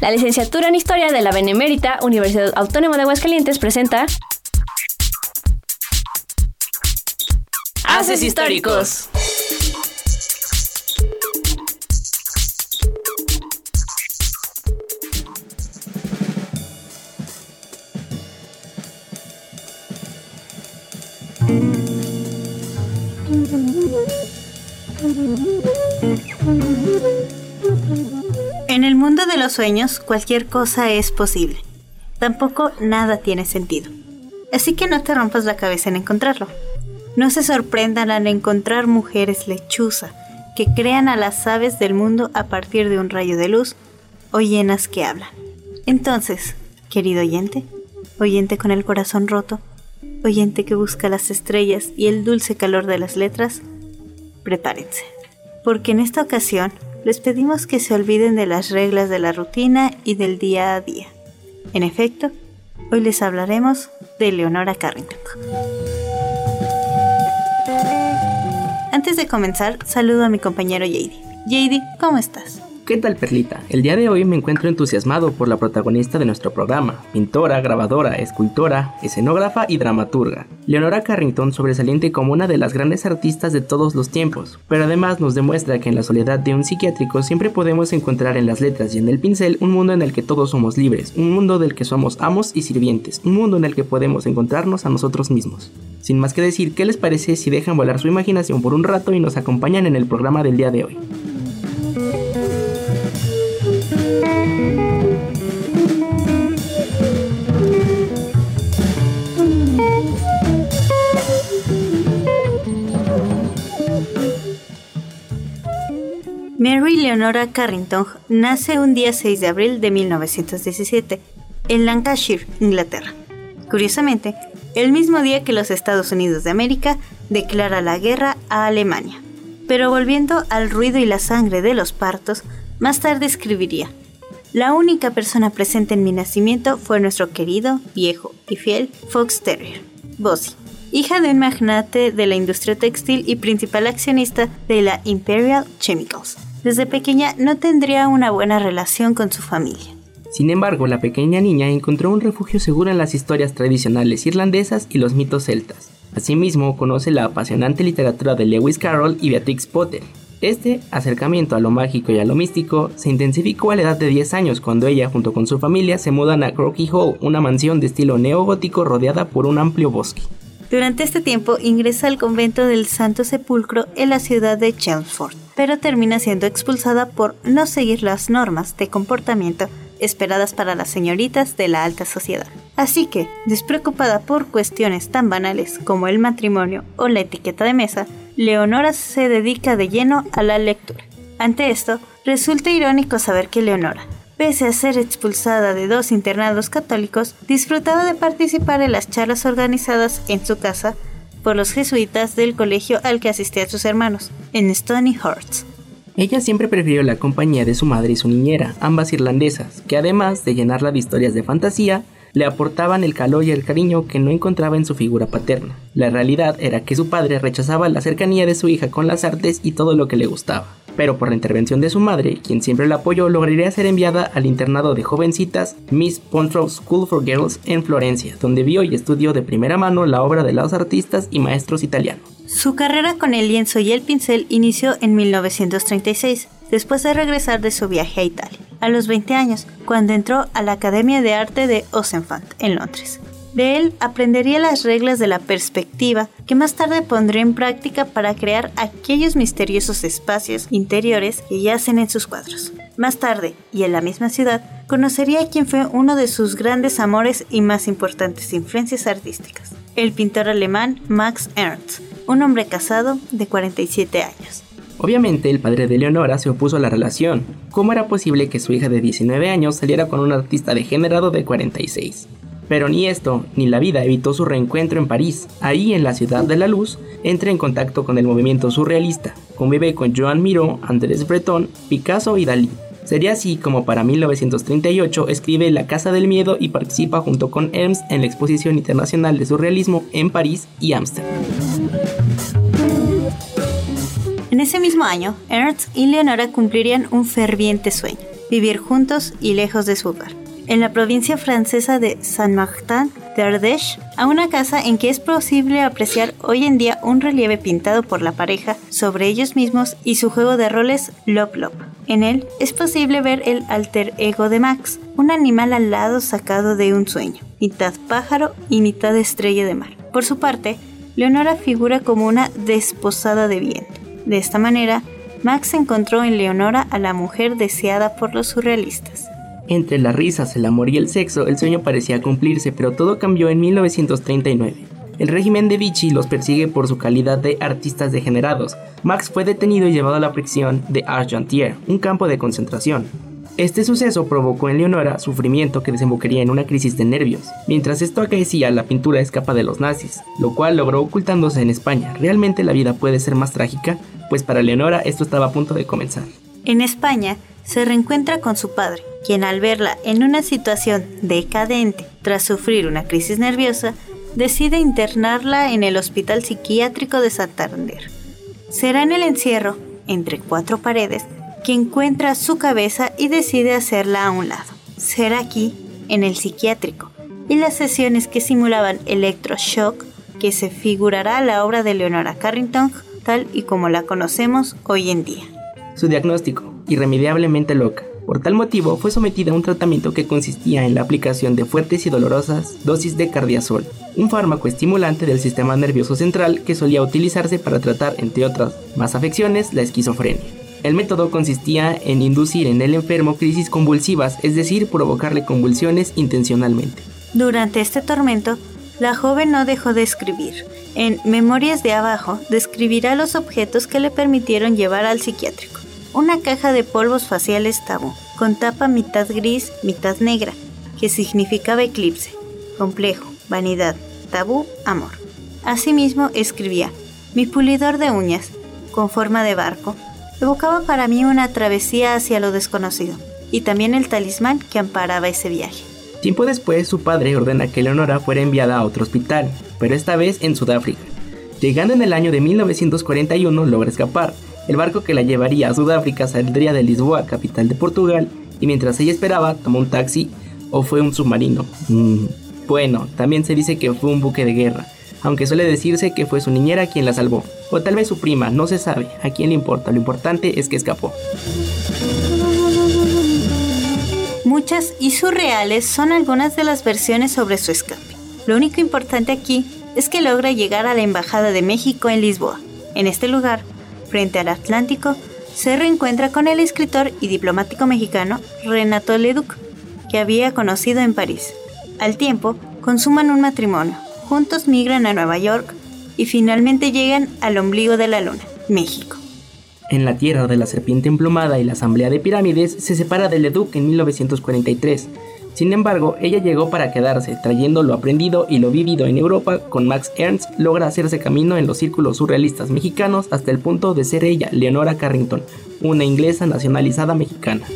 La licenciatura en Historia de la Benemérita Universidad Autónoma de Aguascalientes presenta Haces Históricos. Sueños, cualquier cosa es posible. Tampoco nada tiene sentido. Así que no te rompas la cabeza en encontrarlo. No se sorprendan al encontrar mujeres lechuza que crean a las aves del mundo a partir de un rayo de luz o llenas que hablan. Entonces, querido oyente, oyente con el corazón roto, oyente que busca las estrellas y el dulce calor de las letras, prepárense. Porque en esta ocasión les pedimos que se olviden de las reglas de la rutina y del día a día. En efecto, hoy les hablaremos de Leonora Carrington. Antes de comenzar, saludo a mi compañero JD. JD, ¿cómo estás? ¿Qué tal, Perlita? El día de hoy me encuentro entusiasmado por la protagonista de nuestro programa, pintora, grabadora, escultora, escenógrafa y dramaturga. Leonora Carrington sobresaliente como una de las grandes artistas de todos los tiempos, pero además nos demuestra que en la soledad de un psiquiátrico siempre podemos encontrar en las letras y en el pincel un mundo en el que todos somos libres, un mundo del que somos amos y sirvientes, un mundo en el que podemos encontrarnos a nosotros mismos. Sin más que decir, ¿qué les parece si dejan volar su imaginación por un rato y nos acompañan en el programa del día de hoy? Mary Leonora Carrington nace un día 6 de abril de 1917 en Lancashire, Inglaterra. Curiosamente, el mismo día que los Estados Unidos de América declara la guerra a Alemania. Pero volviendo al ruido y la sangre de los partos, más tarde escribiría, la única persona presente en mi nacimiento fue nuestro querido, viejo y fiel Fox Terrier, Bossy, hija de un magnate de la industria textil y principal accionista de la Imperial Chemicals. Desde pequeña no tendría una buena relación con su familia. Sin embargo, la pequeña niña encontró un refugio seguro en las historias tradicionales irlandesas y los mitos celtas. Asimismo, conoce la apasionante literatura de Lewis Carroll y Beatrix Potter. Este acercamiento a lo mágico y a lo místico se intensificó a la edad de 10 años cuando ella junto con su familia se mudan a Crocky Hall, una mansión de estilo neogótico rodeada por un amplio bosque. Durante este tiempo ingresa al convento del Santo Sepulcro en la ciudad de Chelmsford, pero termina siendo expulsada por no seguir las normas de comportamiento esperadas para las señoritas de la alta sociedad. Así que, despreocupada por cuestiones tan banales como el matrimonio o la etiqueta de mesa, Leonora se dedica de lleno a la lectura. Ante esto, resulta irónico saber que Leonora, pese a ser expulsada de dos internados católicos, disfrutaba de participar en las charlas organizadas en su casa por los jesuitas del colegio al que asistían sus hermanos, en Stony Hearts. Ella siempre prefirió la compañía de su madre y su niñera, ambas irlandesas, que además de llenarla de historias de fantasía, le aportaban el calor y el cariño que no encontraba en su figura paterna. La realidad era que su padre rechazaba la cercanía de su hija con las artes y todo lo que le gustaba. Pero por la intervención de su madre, quien siempre la apoyó, lograría ser enviada al internado de jovencitas Miss Pontrow School for Girls en Florencia, donde vio y estudió de primera mano la obra de los artistas y maestros italianos. Su carrera con el lienzo y el pincel inició en 1936, después de regresar de su viaje a Italia, a los 20 años, cuando entró a la Academia de Arte de Osenfant, en Londres. De él aprendería las reglas de la perspectiva que más tarde pondría en práctica para crear aquellos misteriosos espacios interiores que yacen en sus cuadros. Más tarde, y en la misma ciudad, conocería a quien fue uno de sus grandes amores y más importantes influencias artísticas, el pintor alemán Max Ernst, un hombre casado de 47 años. Obviamente el padre de Leonora se opuso a la relación. ¿Cómo era posible que su hija de 19 años saliera con un artista degenerado de 46? Pero ni esto ni la vida evitó su reencuentro en París. Ahí, en la ciudad de la luz, entra en contacto con el movimiento surrealista. Convive con Joan Miró, Andrés Breton, Picasso y Dalí. Sería así como para 1938 escribe La Casa del Miedo y participa junto con Ernst en la Exposición Internacional de Surrealismo en París y Ámsterdam. En ese mismo año, Ernst y Leonora cumplirían un ferviente sueño, vivir juntos y lejos de su hogar. En la provincia francesa de Saint-Martin d'Ardèche, a una casa en que es posible apreciar hoy en día un relieve pintado por la pareja sobre ellos mismos y su juego de roles Lop Lop. En él es posible ver el alter ego de Max, un animal alado sacado de un sueño, mitad pájaro y mitad estrella de mar. Por su parte, Leonora figura como una desposada de viento. De esta manera, Max encontró en Leonora a la mujer deseada por los surrealistas. Entre las risas, el amor y el sexo, el sueño parecía cumplirse, pero todo cambió en 1939. El régimen de Vichy los persigue por su calidad de artistas degenerados. Max fue detenido y llevado a la prisión de Argentière, un campo de concentración. Este suceso provocó en Leonora sufrimiento que desembocaría en una crisis de nervios. Mientras esto acaecía, la pintura escapa de los nazis, lo cual logró ocultándose en España. ¿Realmente la vida puede ser más trágica? Pues para Leonora esto estaba a punto de comenzar. En España, se reencuentra con su padre, quien al verla en una situación decadente tras sufrir una crisis nerviosa, decide internarla en el Hospital Psiquiátrico de Santander. Será en el encierro, entre cuatro paredes, que encuentra su cabeza y decide hacerla a un lado. Será aquí, en el psiquiátrico, y las sesiones que simulaban electroshock, que se figurará la obra de Leonora Carrington tal y como la conocemos hoy en día. Su diagnóstico, irremediablemente loca. Por tal motivo fue sometida a un tratamiento que consistía en la aplicación de fuertes y dolorosas dosis de cardiazol, un fármaco estimulante del sistema nervioso central que solía utilizarse para tratar, entre otras más afecciones, la esquizofrenia. El método consistía en inducir en el enfermo crisis convulsivas, es decir, provocarle convulsiones intencionalmente. Durante este tormento, la joven no dejó de escribir. En Memorias de Abajo describirá los objetos que le permitieron llevar al psiquiátrico una caja de polvos faciales tabú, con tapa mitad gris, mitad negra, que significaba eclipse, complejo, vanidad, tabú, amor. Asimismo escribía, mi pulidor de uñas, con forma de barco, evocaba para mí una travesía hacia lo desconocido, y también el talismán que amparaba ese viaje. Tiempo después, su padre ordena que Leonora fuera enviada a otro hospital, pero esta vez en Sudáfrica. Llegando en el año de 1941, logra escapar, el barco que la llevaría a Sudáfrica saldría de Lisboa, capital de Portugal, y mientras ella esperaba, tomó un taxi o fue un submarino. Mm, bueno, también se dice que fue un buque de guerra, aunque suele decirse que fue su niñera quien la salvó, o tal vez su prima, no se sabe, a quién le importa, lo importante es que escapó. Muchas y surreales son algunas de las versiones sobre su escape. Lo único importante aquí es que logra llegar a la Embajada de México en Lisboa. En este lugar, frente al Atlántico, se reencuentra con el escritor y diplomático mexicano Renato Leduc, que había conocido en París. Al tiempo, consuman un matrimonio, juntos migran a Nueva York y finalmente llegan al ombligo de la luna, México. En la tierra de la serpiente emplumada y la asamblea de pirámides se separa de Leduc en 1943 sin embargo, ella llegó para quedarse, trayendo lo aprendido y lo vivido en Europa con Max Ernst, logra hacerse camino en los círculos surrealistas mexicanos hasta el punto de ser ella, Leonora Carrington, una inglesa nacionalizada mexicana.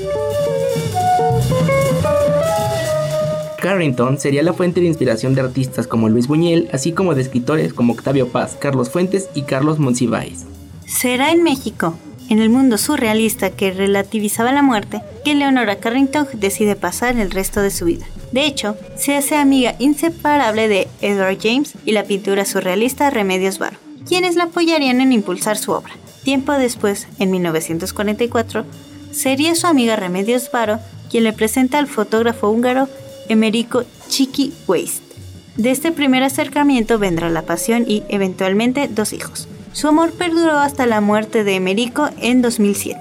Carrington sería la fuente de inspiración de artistas como Luis Buñuel, así como de escritores como Octavio Paz, Carlos Fuentes y Carlos Monsiváis. Será en México, en el mundo surrealista que relativizaba la muerte, que Leonora Carrington decide pasar el resto de su vida. De hecho, se hace amiga inseparable de Edward James y la pintura surrealista Remedios Varo, quienes la apoyarían en impulsar su obra. Tiempo después, en 1944, sería su amiga Remedios Varo quien le presenta al fotógrafo húngaro Emerico Chiqui Weist. De este primer acercamiento vendrá la pasión y, eventualmente, dos hijos. Su amor perduró hasta la muerte de Emerico en 2007.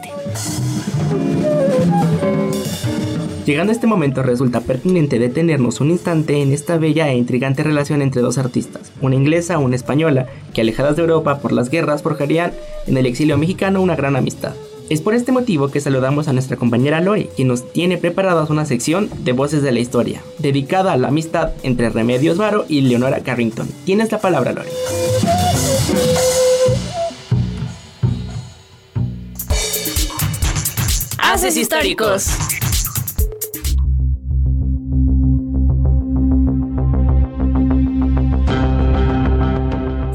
Llegando a este momento resulta pertinente detenernos un instante en esta bella e intrigante relación entre dos artistas, una inglesa y una española, que alejadas de Europa por las guerras forjarían en el exilio mexicano una gran amistad. Es por este motivo que saludamos a nuestra compañera Lori, quien nos tiene preparadas una sección de Voces de la Historia, dedicada a la amistad entre Remedios Varo y Leonora Carrington. Tienes la palabra, Lori. Históricos.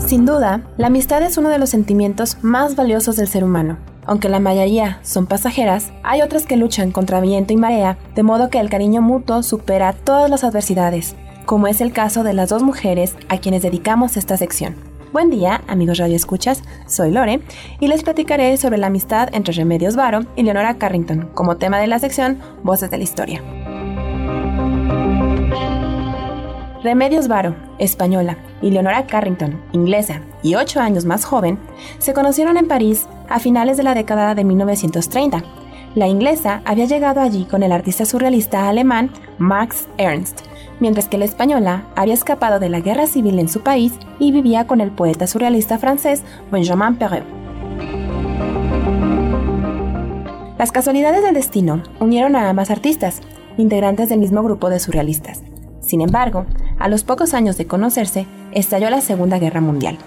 Sin duda, la amistad es uno de los sentimientos más valiosos del ser humano. Aunque la mayoría son pasajeras, hay otras que luchan contra viento y marea, de modo que el cariño mutuo supera todas las adversidades, como es el caso de las dos mujeres a quienes dedicamos esta sección. Buen día, amigos Radio Escuchas, soy Lore y les platicaré sobre la amistad entre Remedios Varo y Leonora Carrington como tema de la sección Voces de la Historia. Remedios Varo, española, y Leonora Carrington, inglesa y ocho años más joven, se conocieron en París a finales de la década de 1930. La inglesa había llegado allí con el artista surrealista alemán Max Ernst, mientras que la española había escapado de la guerra civil en su país y vivía con el poeta surrealista francés Benjamin Perret. Las casualidades del destino unieron a ambas artistas, integrantes del mismo grupo de surrealistas. Sin embargo, a los pocos años de conocerse, estalló la Segunda Guerra Mundial.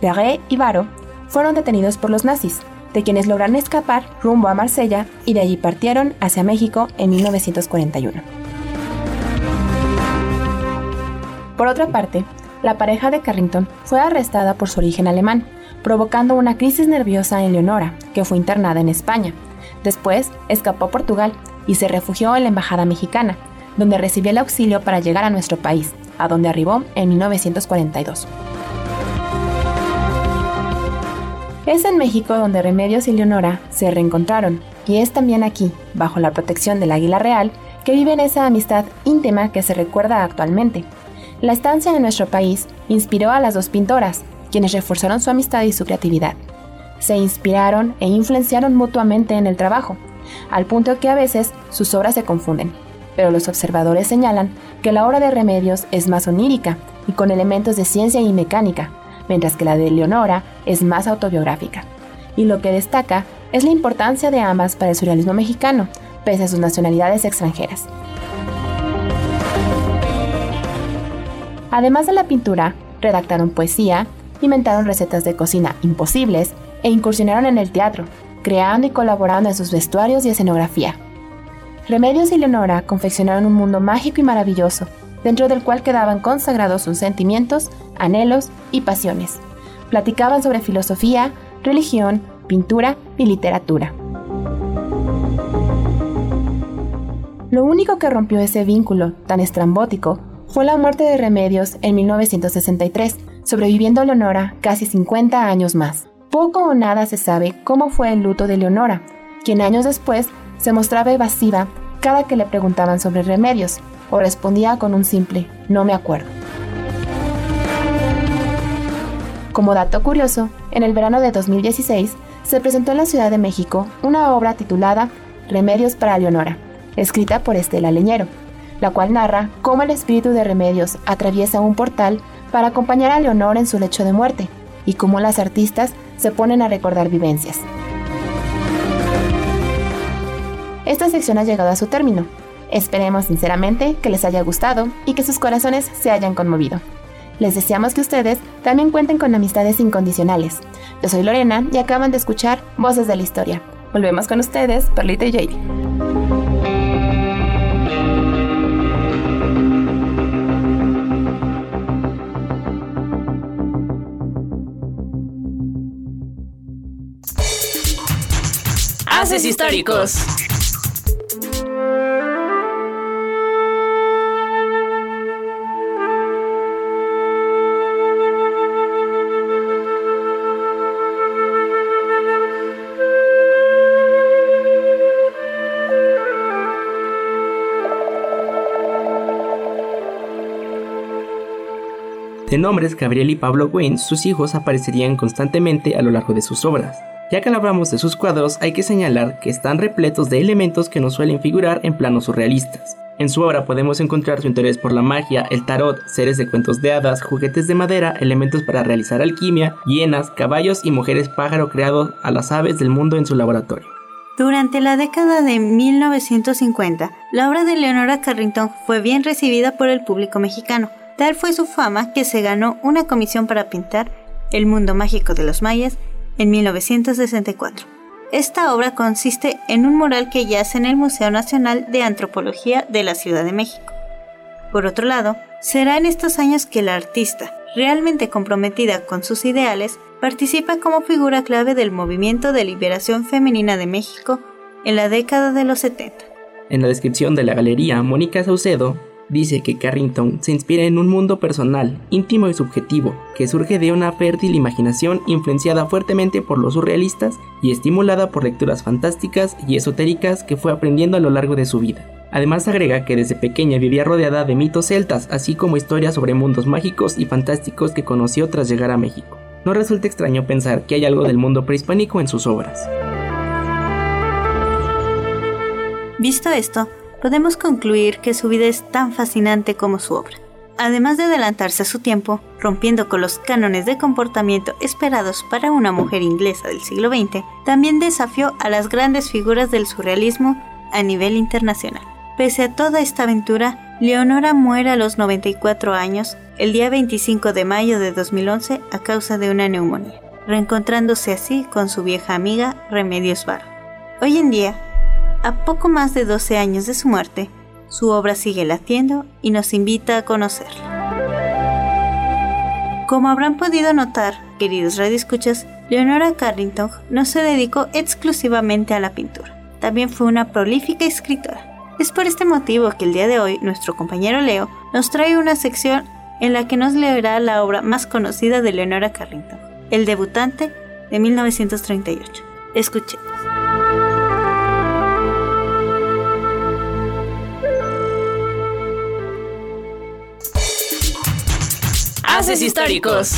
Perret y Varo fueron detenidos por los nazis, de quienes lograron escapar rumbo a Marsella y de allí partieron hacia México en 1941. Por otra parte, la pareja de Carrington fue arrestada por su origen alemán, provocando una crisis nerviosa en Leonora, que fue internada en España. Después escapó a Portugal y se refugió en la Embajada Mexicana, donde recibió el auxilio para llegar a nuestro país, a donde arribó en 1942. Es en México donde Remedios y Leonora se reencontraron, y es también aquí, bajo la protección del Águila Real, que viven esa amistad íntima que se recuerda actualmente. La estancia en nuestro país inspiró a las dos pintoras, quienes reforzaron su amistad y su creatividad. Se inspiraron e influenciaron mutuamente en el trabajo, al punto que a veces sus obras se confunden pero los observadores señalan que la obra de Remedios es más onírica y con elementos de ciencia y mecánica, mientras que la de Leonora es más autobiográfica. Y lo que destaca es la importancia de ambas para el surrealismo mexicano, pese a sus nacionalidades extranjeras. Además de la pintura, redactaron poesía, inventaron recetas de cocina imposibles e incursionaron en el teatro, creando y colaborando en sus vestuarios y escenografía. Remedios y Leonora confeccionaron un mundo mágico y maravilloso, dentro del cual quedaban consagrados sus sentimientos, anhelos y pasiones. Platicaban sobre filosofía, religión, pintura y literatura. Lo único que rompió ese vínculo tan estrambótico fue la muerte de Remedios en 1963, sobreviviendo Leonora casi 50 años más. Poco o nada se sabe cómo fue el luto de Leonora, quien años después se mostraba evasiva cada que le preguntaban sobre remedios o respondía con un simple no me acuerdo. Como dato curioso, en el verano de 2016 se presentó en la Ciudad de México una obra titulada Remedios para Leonora, escrita por Estela Leñero, la cual narra cómo el espíritu de Remedios atraviesa un portal para acompañar a Leonora en su lecho de muerte y cómo las artistas se ponen a recordar vivencias. esta sección ha llegado a su término. Esperemos sinceramente que les haya gustado y que sus corazones se hayan conmovido. Les deseamos que ustedes también cuenten con amistades incondicionales. Yo soy Lorena y acaban de escuchar Voces de la Historia. Volvemos con ustedes, Perlita y JD. Históricos. De nombres Gabriel y Pablo Wayne, sus hijos aparecerían constantemente a lo largo de sus obras. Ya que hablamos de sus cuadros, hay que señalar que están repletos de elementos que no suelen figurar en planos surrealistas. En su obra podemos encontrar su interés por la magia, el tarot, seres de cuentos de hadas, juguetes de madera, elementos para realizar alquimia, hienas, caballos y mujeres pájaro creados a las aves del mundo en su laboratorio. Durante la década de 1950, la obra de Leonora Carrington fue bien recibida por el público mexicano. Tal fue su fama que se ganó una comisión para pintar El mundo mágico de los mayas en 1964. Esta obra consiste en un mural que yace en el Museo Nacional de Antropología de la Ciudad de México. Por otro lado, será en estos años que la artista realmente comprometida con sus ideales, participa como figura clave del movimiento de liberación femenina de México en la década de los 70. En la descripción de la galería, Mónica Saucedo dice que Carrington se inspira en un mundo personal, íntimo y subjetivo, que surge de una fértil imaginación influenciada fuertemente por los surrealistas y estimulada por lecturas fantásticas y esotéricas que fue aprendiendo a lo largo de su vida. Además agrega que desde pequeña vivía rodeada de mitos celtas, así como historias sobre mundos mágicos y fantásticos que conoció tras llegar a México. No resulta extraño pensar que hay algo del mundo prehispánico en sus obras. Visto esto, podemos concluir que su vida es tan fascinante como su obra. Además de adelantarse a su tiempo, rompiendo con los cánones de comportamiento esperados para una mujer inglesa del siglo XX, también desafió a las grandes figuras del surrealismo a nivel internacional. Pese a toda esta aventura, Leonora muere a los 94 años el día 25 de mayo de 2011 a causa de una neumonía, reencontrándose así con su vieja amiga Remedios Varo. Hoy en día, a poco más de 12 años de su muerte, su obra sigue latiendo y nos invita a conocerla. Como habrán podido notar, queridos radioescuchas, Leonora Carrington no se dedicó exclusivamente a la pintura, también fue una prolífica escritora. Es por este motivo que el día de hoy nuestro compañero Leo nos trae una sección en la que nos leerá la obra más conocida de Leonora Carrington, El debutante de 1938. Escuchemos. Históricos.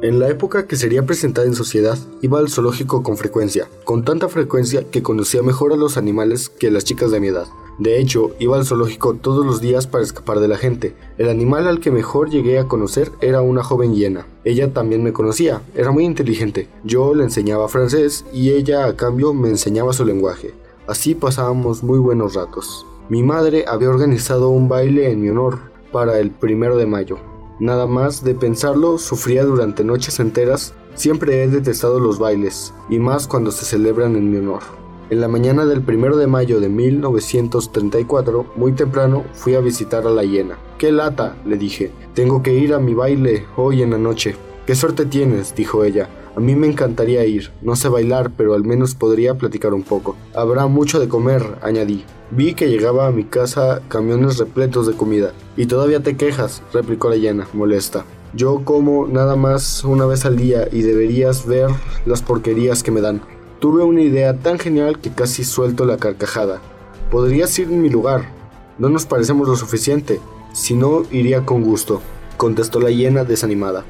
En la época que sería presentada en sociedad, iba al zoológico con frecuencia, con tanta frecuencia que conocía mejor a los animales que las chicas de mi edad. De hecho, iba al zoológico todos los días para escapar de la gente. El animal al que mejor llegué a conocer era una joven hiena. Ella también me conocía, era muy inteligente. Yo le enseñaba francés y ella a cambio me enseñaba su lenguaje. Así pasábamos muy buenos ratos. Mi madre había organizado un baile en mi honor para el primero de mayo. Nada más de pensarlo, sufría durante noches enteras. Siempre he detestado los bailes, y más cuando se celebran en mi honor. En la mañana del 1 de mayo de 1934, muy temprano, fui a visitar a la hiena. ¡Qué lata! le dije. Tengo que ir a mi baile hoy en la noche. ¡Qué suerte tienes! dijo ella. A mí me encantaría ir. No sé bailar, pero al menos podría platicar un poco. Habrá mucho de comer, añadí. Vi que llegaba a mi casa camiones repletos de comida. Y todavía te quejas, replicó la hiena, molesta. Yo como nada más una vez al día y deberías ver las porquerías que me dan. Tuve una idea tan genial que casi suelto la carcajada. Podrías ir en mi lugar. No nos parecemos lo suficiente. Si no, iría con gusto, contestó la hiena desanimada.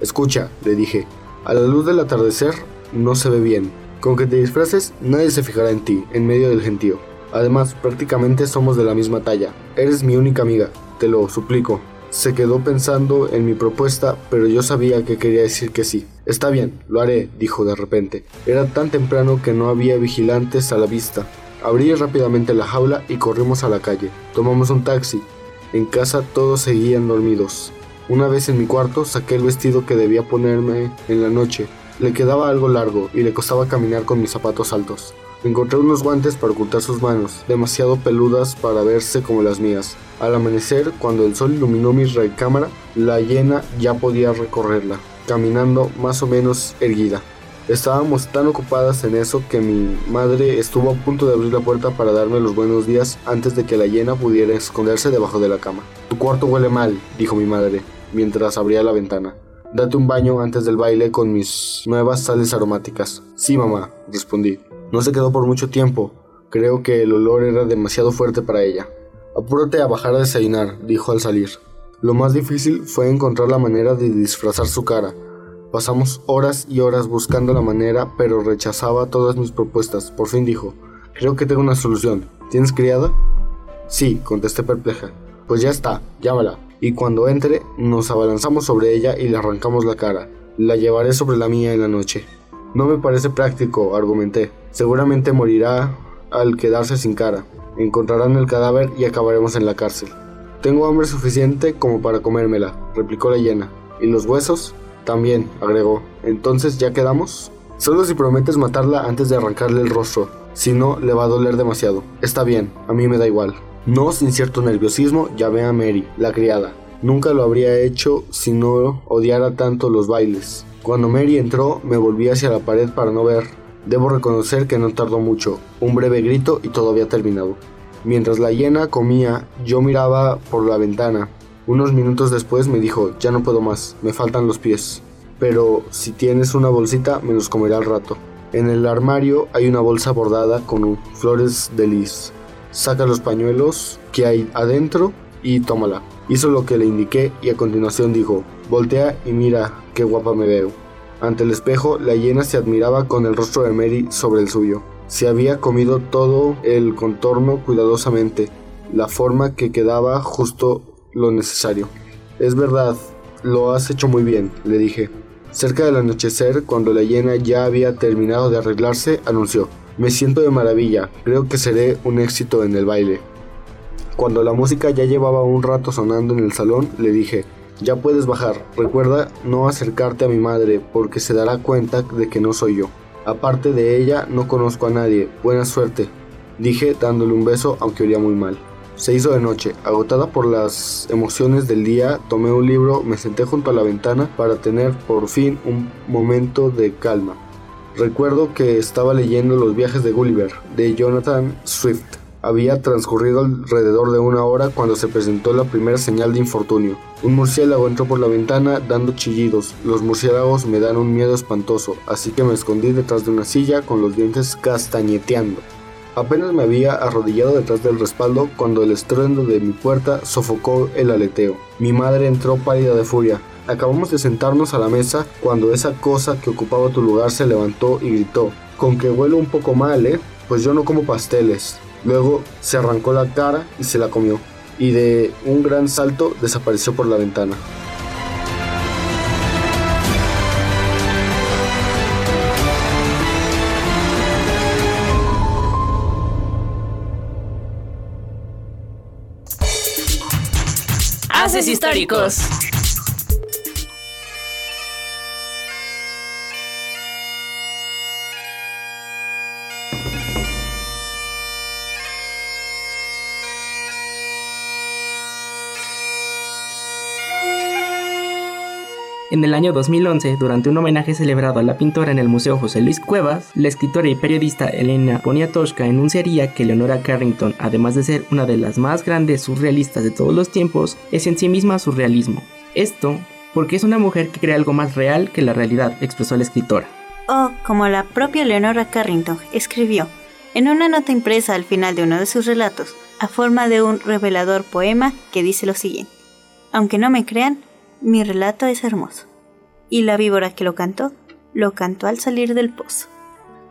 Escucha, le dije, a la luz del atardecer no se ve bien. Con que te disfraces, nadie se fijará en ti, en medio del gentío. Además, prácticamente somos de la misma talla. Eres mi única amiga, te lo suplico. Se quedó pensando en mi propuesta, pero yo sabía que quería decir que sí. Está bien, lo haré, dijo de repente. Era tan temprano que no había vigilantes a la vista. Abrí rápidamente la jaula y corrimos a la calle. Tomamos un taxi. En casa todos seguían dormidos. Una vez en mi cuarto saqué el vestido que debía ponerme en la noche. Le quedaba algo largo y le costaba caminar con mis zapatos altos. Encontré unos guantes para ocultar sus manos, demasiado peludas para verse como las mías. Al amanecer, cuando el sol iluminó mi recámara, la hiena ya podía recorrerla, caminando más o menos erguida. Estábamos tan ocupadas en eso que mi madre estuvo a punto de abrir la puerta para darme los buenos días antes de que la hiena pudiera esconderse debajo de la cama. Tu cuarto huele mal, dijo mi madre, mientras abría la ventana. Date un baño antes del baile con mis nuevas sales aromáticas. Sí, mamá, respondí. No se quedó por mucho tiempo. Creo que el olor era demasiado fuerte para ella. Apúrate a bajar a desayunar, dijo al salir. Lo más difícil fue encontrar la manera de disfrazar su cara. Pasamos horas y horas buscando la manera, pero rechazaba todas mis propuestas. Por fin dijo, creo que tengo una solución. ¿Tienes criada? Sí, contesté perpleja. Pues ya está, llámala. Y cuando entre, nos abalanzamos sobre ella y le arrancamos la cara. La llevaré sobre la mía en la noche. No me parece práctico, argumenté. Seguramente morirá al quedarse sin cara. Encontrarán el cadáver y acabaremos en la cárcel. Tengo hambre suficiente como para comérmela, replicó la hiena. ¿Y los huesos? También, agregó. Entonces, ¿ya quedamos? Solo si prometes matarla antes de arrancarle el rostro. Si no, le va a doler demasiado. Está bien, a mí me da igual. No sin cierto nerviosismo, llamé a Mary, la criada. Nunca lo habría hecho si no odiara tanto los bailes. Cuando Mary entró, me volví hacia la pared para no ver. Debo reconocer que no tardó mucho. Un breve grito y todo había terminado. Mientras la hiena comía, yo miraba por la ventana. Unos minutos después me dijo, ya no puedo más, me faltan los pies. Pero si tienes una bolsita, me los comeré al rato. En el armario hay una bolsa bordada con flores de lis. Saca los pañuelos que hay adentro y tómala. Hizo lo que le indiqué y a continuación dijo, voltea y mira qué guapa me veo. Ante el espejo, la hiena se admiraba con el rostro de Mary sobre el suyo. Se había comido todo el contorno cuidadosamente, la forma que quedaba justo lo necesario. Es verdad, lo has hecho muy bien, le dije. Cerca del anochecer, cuando la hiena ya había terminado de arreglarse, anunció, me siento de maravilla, creo que seré un éxito en el baile. Cuando la música ya llevaba un rato sonando en el salón, le dije, ya puedes bajar, recuerda no acercarte a mi madre porque se dará cuenta de que no soy yo. Aparte de ella, no conozco a nadie, buena suerte, dije dándole un beso aunque olía muy mal. Se hizo de noche. Agotada por las emociones del día, tomé un libro, me senté junto a la ventana para tener por fin un momento de calma. Recuerdo que estaba leyendo Los viajes de Gulliver, de Jonathan Swift. Había transcurrido alrededor de una hora cuando se presentó la primera señal de infortunio. Un murciélago entró por la ventana dando chillidos. Los murciélagos me dan un miedo espantoso, así que me escondí detrás de una silla con los dientes castañeteando. Apenas me había arrodillado detrás del respaldo cuando el estruendo de mi puerta sofocó el aleteo. Mi madre entró pálida de furia. Acabamos de sentarnos a la mesa cuando esa cosa que ocupaba tu lugar se levantó y gritó, con que huele un poco mal, ¿eh? Pues yo no como pasteles. Luego se arrancó la cara y se la comió, y de un gran salto desapareció por la ventana. históricos. En el año 2011, durante un homenaje celebrado a la pintora en el Museo José Luis Cuevas, la escritora y periodista Elena Poniatowska enunciaría que Leonora Carrington, además de ser una de las más grandes surrealistas de todos los tiempos, es en sí misma surrealismo. Esto porque es una mujer que crea algo más real que la realidad, expresó la escritora. O, como la propia Leonora Carrington escribió, en una nota impresa al final de uno de sus relatos, a forma de un revelador poema que dice lo siguiente. Aunque no me crean, mi relato es hermoso. Y la víbora que lo cantó, lo cantó al salir del pozo.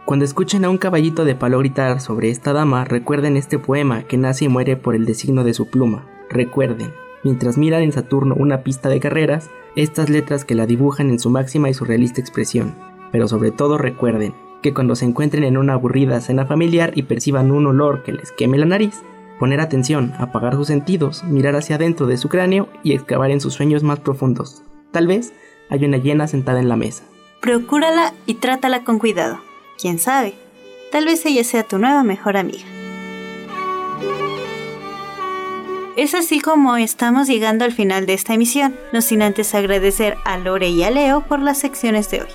Cuando escuchen a un caballito de palo gritar sobre esta dama, recuerden este poema que nace y muere por el designo de su pluma. Recuerden, mientras miran en Saturno una pista de carreras, estas letras que la dibujan en su máxima y surrealista expresión. Pero sobre todo recuerden que cuando se encuentren en una aburrida cena familiar y perciban un olor que les queme la nariz, poner atención, apagar sus sentidos, mirar hacia adentro de su cráneo y excavar en sus sueños más profundos. Tal vez hay una llena sentada en la mesa. Procúrala y trátala con cuidado. ¿Quién sabe? Tal vez ella sea tu nueva mejor amiga. Es así como estamos llegando al final de esta emisión, no sin antes agradecer a Lore y a Leo por las secciones de hoy.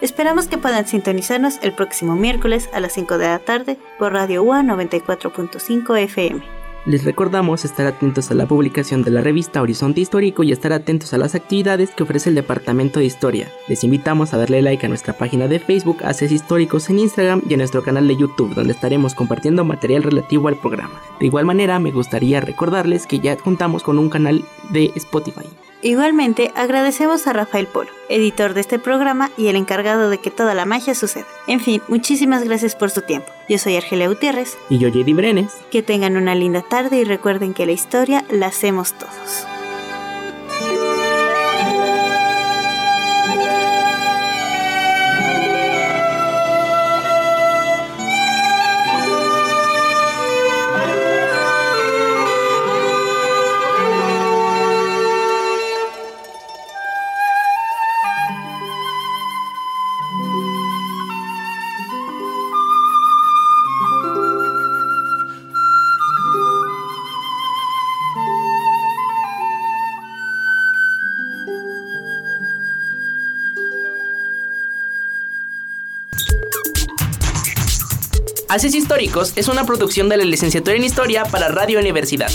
Esperamos que puedan sintonizarnos el próximo miércoles a las 5 de la tarde por Radio UA 94.5 FM. Les recordamos estar atentos a la publicación de la revista Horizonte Histórico y estar atentos a las actividades que ofrece el Departamento de Historia. Les invitamos a darle like a nuestra página de Facebook Haces Históricos en Instagram y a nuestro canal de YouTube donde estaremos compartiendo material relativo al programa. De igual manera me gustaría recordarles que ya contamos con un canal de Spotify. Igualmente, agradecemos a Rafael Polo, editor de este programa y el encargado de que toda la magia suceda. En fin, muchísimas gracias por su tiempo. Yo soy Argelia Gutiérrez. Y yo, Jedi Brenes. Que tengan una linda tarde y recuerden que la historia la hacemos todos. Haces Históricos es una producción de la licenciatura en Historia para Radio Universidad.